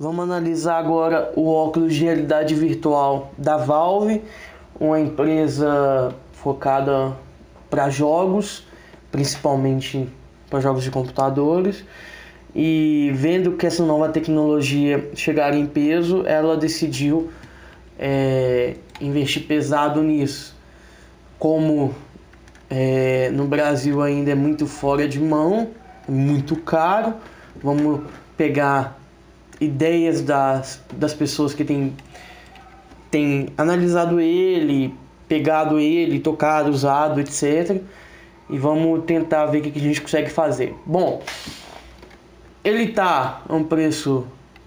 Vamos analisar agora o óculos de realidade virtual da Valve, uma empresa focada para jogos, principalmente para jogos de computadores. E vendo que essa nova tecnologia chegar em peso, ela decidiu é, investir pesado nisso. Como é, no Brasil ainda é muito fora de mão, muito caro, vamos pegar ideias das, das pessoas que têm, têm analisado ele, pegado ele, tocado, usado, etc. E vamos tentar ver o que a gente consegue fazer. Bom, ele tá a um preço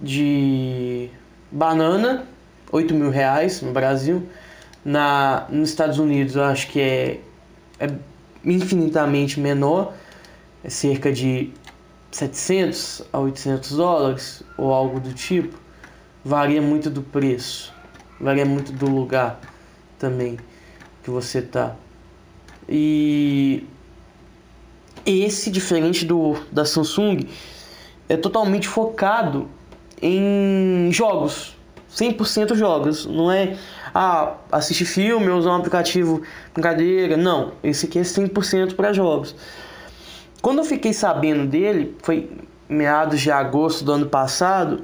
de banana, 8 mil reais no Brasil. Na, nos Estados Unidos eu acho que é, é infinitamente menor, é cerca de 700 a 800 dólares ou algo do tipo, varia muito do preço, varia muito do lugar também que você tá. E esse diferente do da Samsung é totalmente focado em jogos, 100% jogos, não é ah, assistir filme ou usar um aplicativo brincadeira, não, esse aqui é 100% para jogos. Quando eu fiquei sabendo dele, foi meados de agosto do ano passado,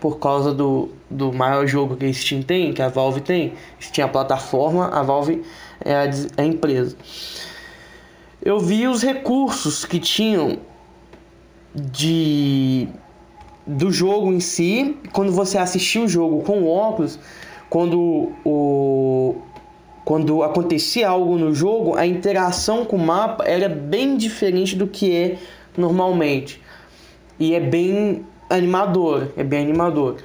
por causa do, do maior jogo que a Steam tem, que a Valve tem. Steam é a plataforma, a Valve é a, a empresa. Eu vi os recursos que tinham de do jogo em si, quando você assistia o jogo com óculos, quando o, quando acontecia algo no jogo, a interação com o mapa era bem diferente do que é normalmente. E é bem animador, é bem animador.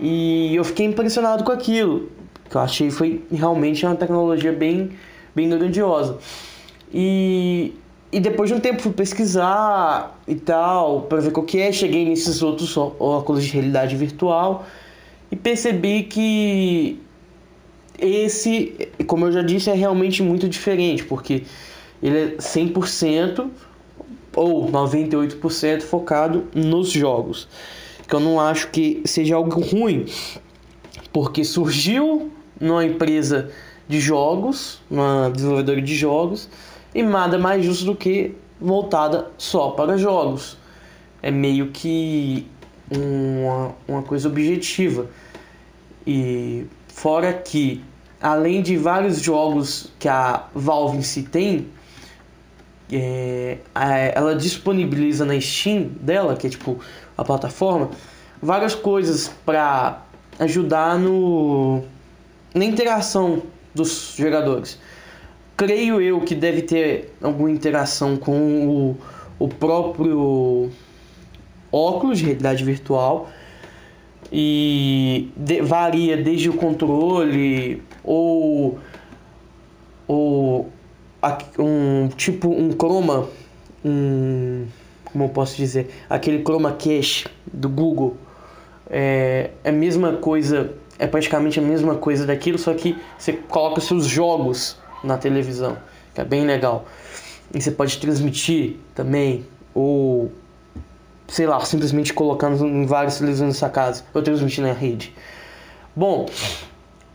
E eu fiquei impressionado com aquilo, que eu achei foi realmente uma tecnologia bem, bem grandiosa. E, e depois de um tempo fui pesquisar e tal, para ver o que é, cheguei nesses outros óculos de realidade virtual e percebi que esse, como eu já disse, é realmente muito diferente, porque ele é 100% ou 98% focado nos jogos. Que eu não acho que seja algo ruim, porque surgiu numa empresa de jogos, uma desenvolvedora de jogos, e nada mais justo do que voltada só para jogos. É meio que uma, uma coisa objetiva. E Fora que, além de vários jogos que a Valve em si tem, é, ela disponibiliza na Steam dela, que é tipo a plataforma, várias coisas para ajudar no, na interação dos jogadores. Creio eu que deve ter alguma interação com o, o próprio óculos de realidade virtual e de, varia desde o controle ou ou um tipo um chroma um como eu posso dizer aquele chroma cache do Google. É, é a mesma coisa é praticamente a mesma coisa daquilo só que você coloca seus jogos na televisão que é bem legal. E você pode transmitir também ou sei lá, simplesmente colocando em várias televisões da sua casa, ou transmitindo na rede. Bom,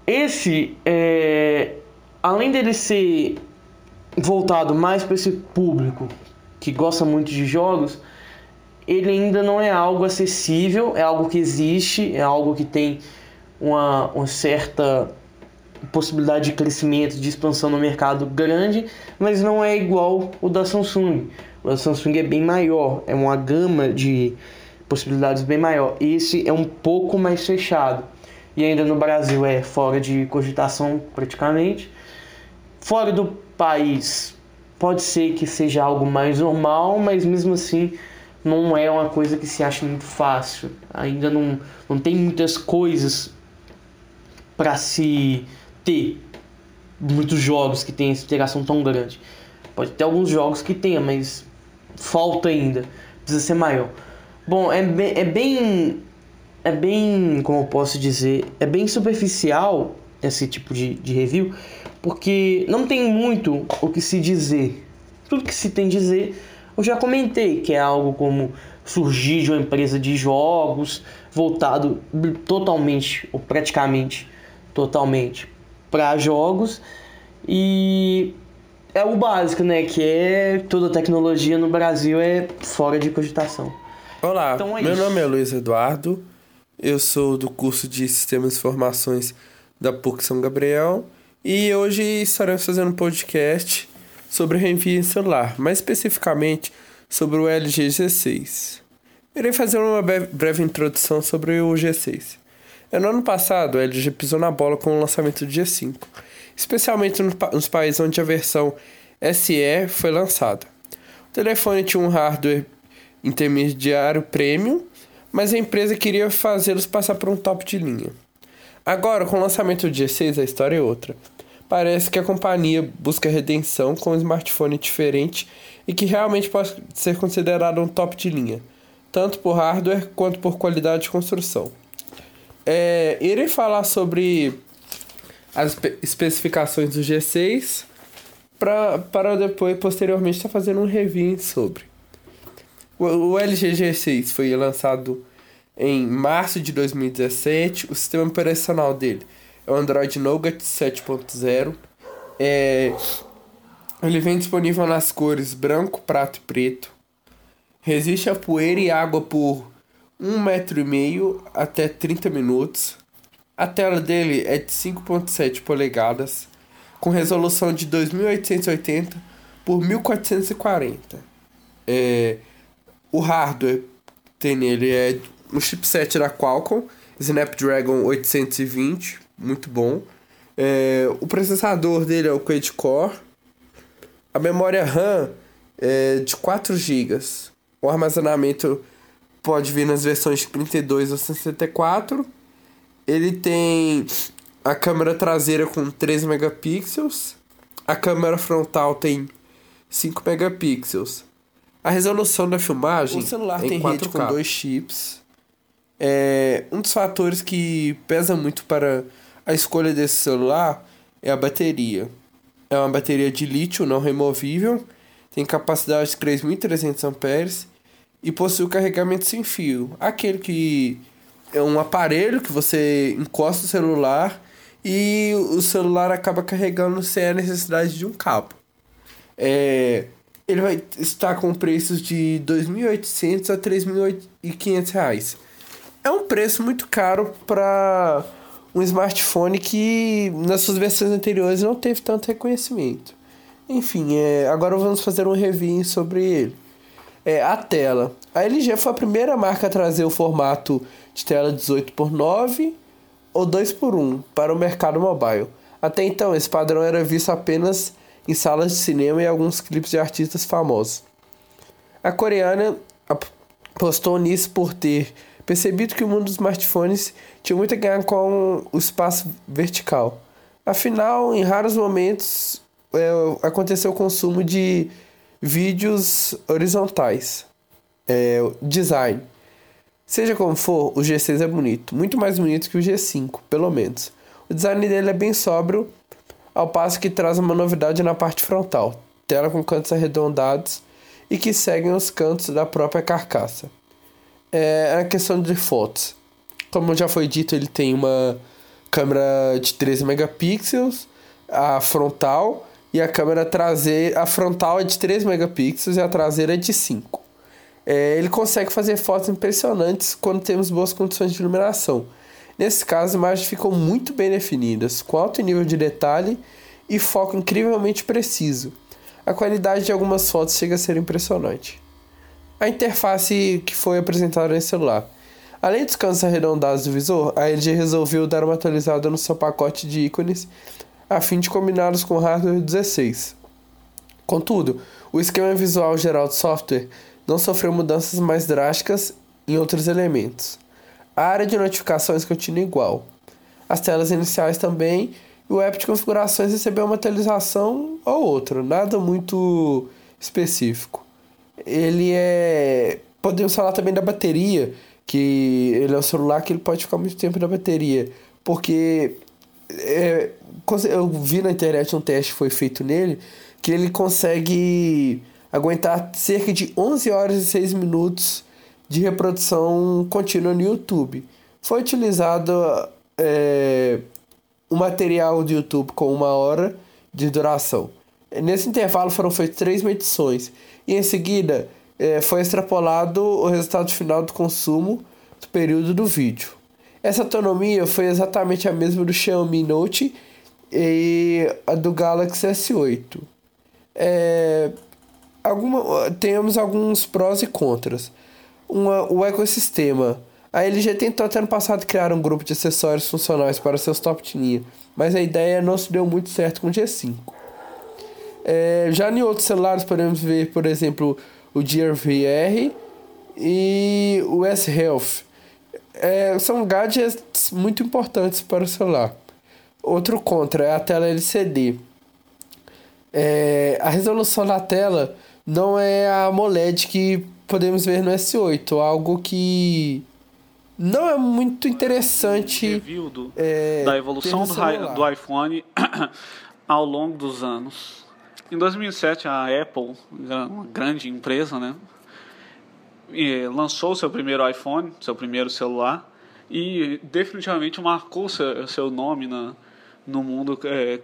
esse, é, além dele ser voltado mais para esse público que gosta muito de jogos, ele ainda não é algo acessível, é algo que existe, é algo que tem uma, uma certa possibilidade de crescimento, de expansão no mercado grande, mas não é igual o da Samsung. O Samsung é bem maior, é uma gama de possibilidades bem maior. Esse é um pouco mais fechado. E ainda no Brasil é fora de cogitação praticamente. Fora do país pode ser que seja algo mais normal, mas mesmo assim não é uma coisa que se acha muito fácil. Ainda não, não tem muitas coisas para se ter muitos jogos que tem essa interação tão grande. Pode ter alguns jogos que tenha, mas falta ainda, precisa ser maior. Bom, é bem, é bem, é bem, como eu posso dizer, é bem superficial esse tipo de, de review, porque não tem muito o que se dizer. Tudo que se tem a dizer eu já comentei, que é algo como surgir de uma empresa de jogos voltado totalmente ou praticamente totalmente para jogos e é o básico, né? Que é toda tecnologia no Brasil é fora de cogitação. Olá, então é meu isso. nome é Luiz Eduardo, eu sou do curso de Sistemas de Informações da PUC São Gabriel e hoje estaremos fazendo um podcast sobre reenvio em celular, mais especificamente sobre o LG G6. Irei fazer uma breve introdução sobre o G6. No ano passado, o LG pisou na bola com o lançamento do G5, especialmente nos países onde a versão SE foi lançada. O telefone tinha um hardware intermediário premium, mas a empresa queria fazê-los passar por um top de linha. Agora, com o lançamento do G6, a história é outra. Parece que a companhia busca redenção com um smartphone diferente e que realmente pode ser considerado um top de linha, tanto por hardware quanto por qualidade de construção. É, irei falar sobre as especificações do G6 pra, para depois, posteriormente, estar tá fazendo um review sobre. O, o LG G6 foi lançado em março de 2017. O sistema operacional dele é o Android Nougat 7.0. É, ele vem disponível nas cores branco, prato e preto. Resiste a poeira e água por 1,5 metro e meio até 30 minutos. A tela dele é de 5.7 polegadas, com resolução de 2880 por 1440. É, o hardware tem nele é um chipset da Qualcomm, Snapdragon 820, muito bom. É, o processador dele é o quad-core. A memória RAM é de 4 GB. O armazenamento pode vir nas versões de 32 ou 64. Ele tem a câmera traseira com 3 megapixels. A câmera frontal tem 5 megapixels. A resolução da filmagem o celular é tem 4K. rede com dois chips é, um dos fatores que pesa muito para a escolha desse celular é a bateria. É uma bateria de lítio não removível, tem capacidade de 3.300 amperes e possui o carregamento sem fio, aquele que é um aparelho que você encosta o celular e o celular acaba carregando sem a necessidade de um cabo. É, ele vai estar com preços de 2.800 a 3.500 reais é um preço muito caro para um smartphone que nas suas versões anteriores não teve tanto reconhecimento. Enfim, é, agora vamos fazer um review sobre ele. É, a tela. A LG foi a primeira marca a trazer o formato de tela 18 por 9 ou 2 por 1 para o mercado mobile. Até então, esse padrão era visto apenas em salas de cinema e alguns clipes de artistas famosos. A coreana apostou nisso por ter percebido que o mundo dos smartphones tinha muito a ganhar com o espaço vertical. Afinal, em raros momentos é, aconteceu o consumo de vídeos horizontais. É, design. Seja como for, o G6 é bonito, muito mais bonito que o G5, pelo menos. O design dele é bem sóbrio, ao passo que traz uma novidade na parte frontal, tela com cantos arredondados e que seguem os cantos da própria carcaça é a questão de fotos. Como já foi dito, ele tem uma câmera de 13 megapixels, a frontal, e a câmera traseira. A frontal é de 3 megapixels e a traseira é de 5. É, ele consegue fazer fotos impressionantes quando temos boas condições de iluminação. Nesse caso, as imagens ficam muito bem definidas, com alto nível de detalhe e foco incrivelmente preciso. A qualidade de algumas fotos chega a ser impressionante a interface que foi apresentada nesse celular. Além dos cantos arredondados do visor, a LG resolveu dar uma atualizada no seu pacote de ícones a fim de combiná-los com o hardware 16. Contudo, o esquema visual geral do software não sofreu mudanças mais drásticas em outros elementos. A área de notificações continua igual. As telas iniciais também, e o app de configurações recebeu uma atualização ou outra, nada muito específico ele é. Podemos falar também da bateria, que ele é um celular que ele pode ficar muito tempo na bateria, porque é, eu vi na internet um teste foi feito nele, que ele consegue aguentar cerca de 11 horas e 6 minutos de reprodução contínua no YouTube. Foi utilizado é, um material do YouTube com uma hora de duração. Nesse intervalo foram feitas três medições e em seguida é, foi extrapolado o resultado final do consumo do período do vídeo. Essa autonomia foi exatamente a mesma do Xiaomi Note e a do Galaxy S8. É, alguma, temos alguns prós e contras. Uma, o ecossistema. A LG tentou até no passado criar um grupo de acessórios funcionais para seus top de linha, mas a ideia não se deu muito certo com o G5. É, já em outros celulares podemos ver, por exemplo, o Gear VR e o S-Health. É, são gadgets muito importantes para o celular. Outro contra é a tela LCD. É, a resolução da tela não é a AMOLED que podemos ver no S8, algo que não é muito interessante. Do, é, da evolução do, do iPhone ao longo dos anos. Em 2007, a Apple, uma grande empresa, né, lançou seu primeiro iPhone, seu primeiro celular, e definitivamente marcou seu, seu nome na, no mundo é,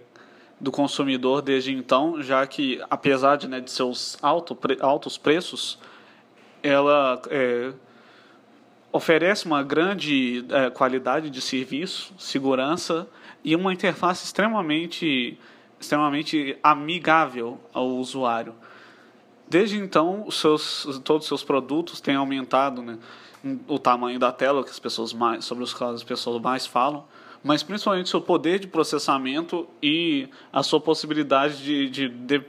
do consumidor desde então, já que, apesar de, né, de seus alto, pre, altos preços, ela é, oferece uma grande é, qualidade de serviço, segurança e uma interface extremamente extremamente amigável ao usuário. Desde então, seus, todos os seus produtos têm aumentado né, o tamanho da tela, que as pessoas mais, sobre os quais as pessoas mais falam, mas principalmente seu poder de processamento e a sua possibilidade de, de, de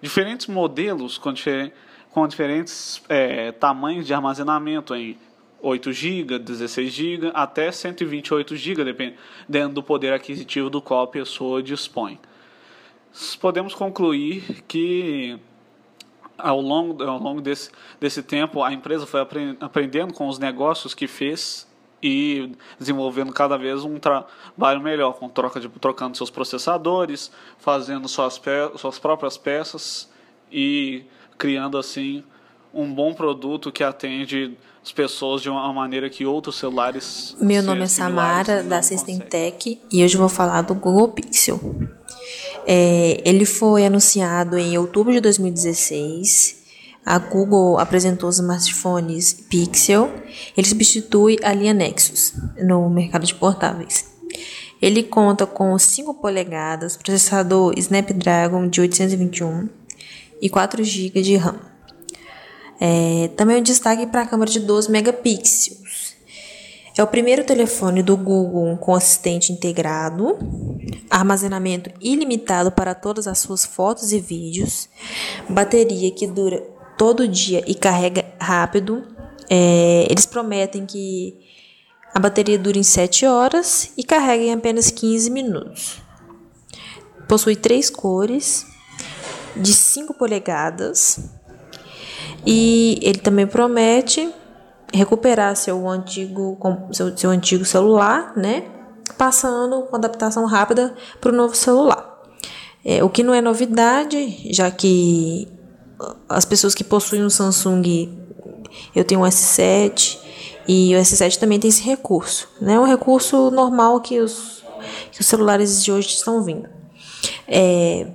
diferentes modelos com, difer, com diferentes é, tamanhos de armazenamento em 8 GB, 16 GB, até 128 GB, dependendo do poder aquisitivo do qual a pessoa dispõe. Podemos concluir que ao longo, ao longo desse, desse tempo a empresa foi aprendendo com os negócios que fez e desenvolvendo cada vez um trabalho melhor, com troca de, trocando seus processadores, fazendo suas, pe suas próprias peças e criando assim um bom produto que atende as pessoas de uma maneira que outros celulares. Meu nome é Samara, da System Tech, e hoje vou falar do Google Pixel. É, ele foi anunciado em outubro de 2016. A Google apresentou os smartphones Pixel. Ele substitui a linha Nexus no mercado de portáveis. Ele conta com 5 polegadas, processador Snapdragon de 821 e 4 GB de RAM. É, também um destaque para a câmera de 12 megapixels. É o primeiro telefone do Google com assistente integrado, armazenamento ilimitado para todas as suas fotos e vídeos, bateria que dura todo dia e carrega rápido. É, eles prometem que a bateria dura em 7 horas e carrega em apenas 15 minutos. Possui três cores, de 5 polegadas, e ele também promete recuperar seu antigo, seu, seu antigo celular, né? Passando com adaptação rápida para o novo celular. É, o que não é novidade, já que as pessoas que possuem um Samsung, eu tenho um S7 e o S7 também tem esse recurso, né? Um recurso normal que os, que os celulares de hoje estão vindo. É,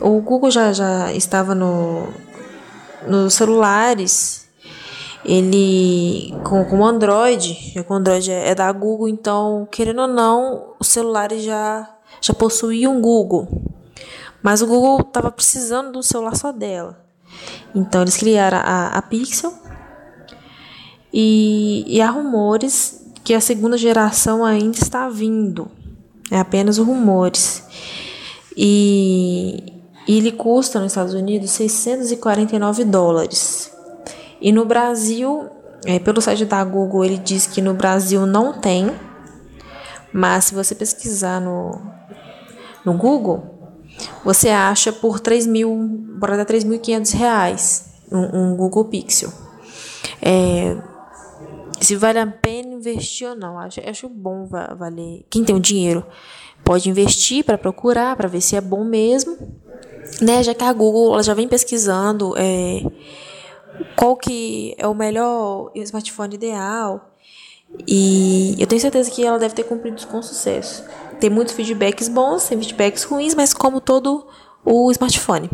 o Google já, já estava no, nos celulares ele com, com o Android, já que o Android é, é da Google, então, querendo ou não, os celulares já, já possuíam Google. Mas o Google estava precisando de um celular só dela. Então eles criaram a, a Pixel e, e há rumores que a segunda geração ainda está vindo. É apenas rumores. E, e ele custa nos Estados Unidos 649 dólares. E no Brasil, é, pelo site da Google, ele diz que no Brasil não tem, mas se você pesquisar no, no Google, você acha por 3 mil, bora dar 3.500 reais um, um, Google Pixel. É, se vale a pena investir ou não, acho, acho bom valer. Quem tem o dinheiro pode investir para procurar, para ver se é bom mesmo, né? Já que a Google ela já vem pesquisando. É, qual que é o melhor smartphone ideal. E eu tenho certeza que ela deve ter cumprido com sucesso. Tem muitos feedbacks bons, tem feedbacks ruins, mas como todo o smartphone.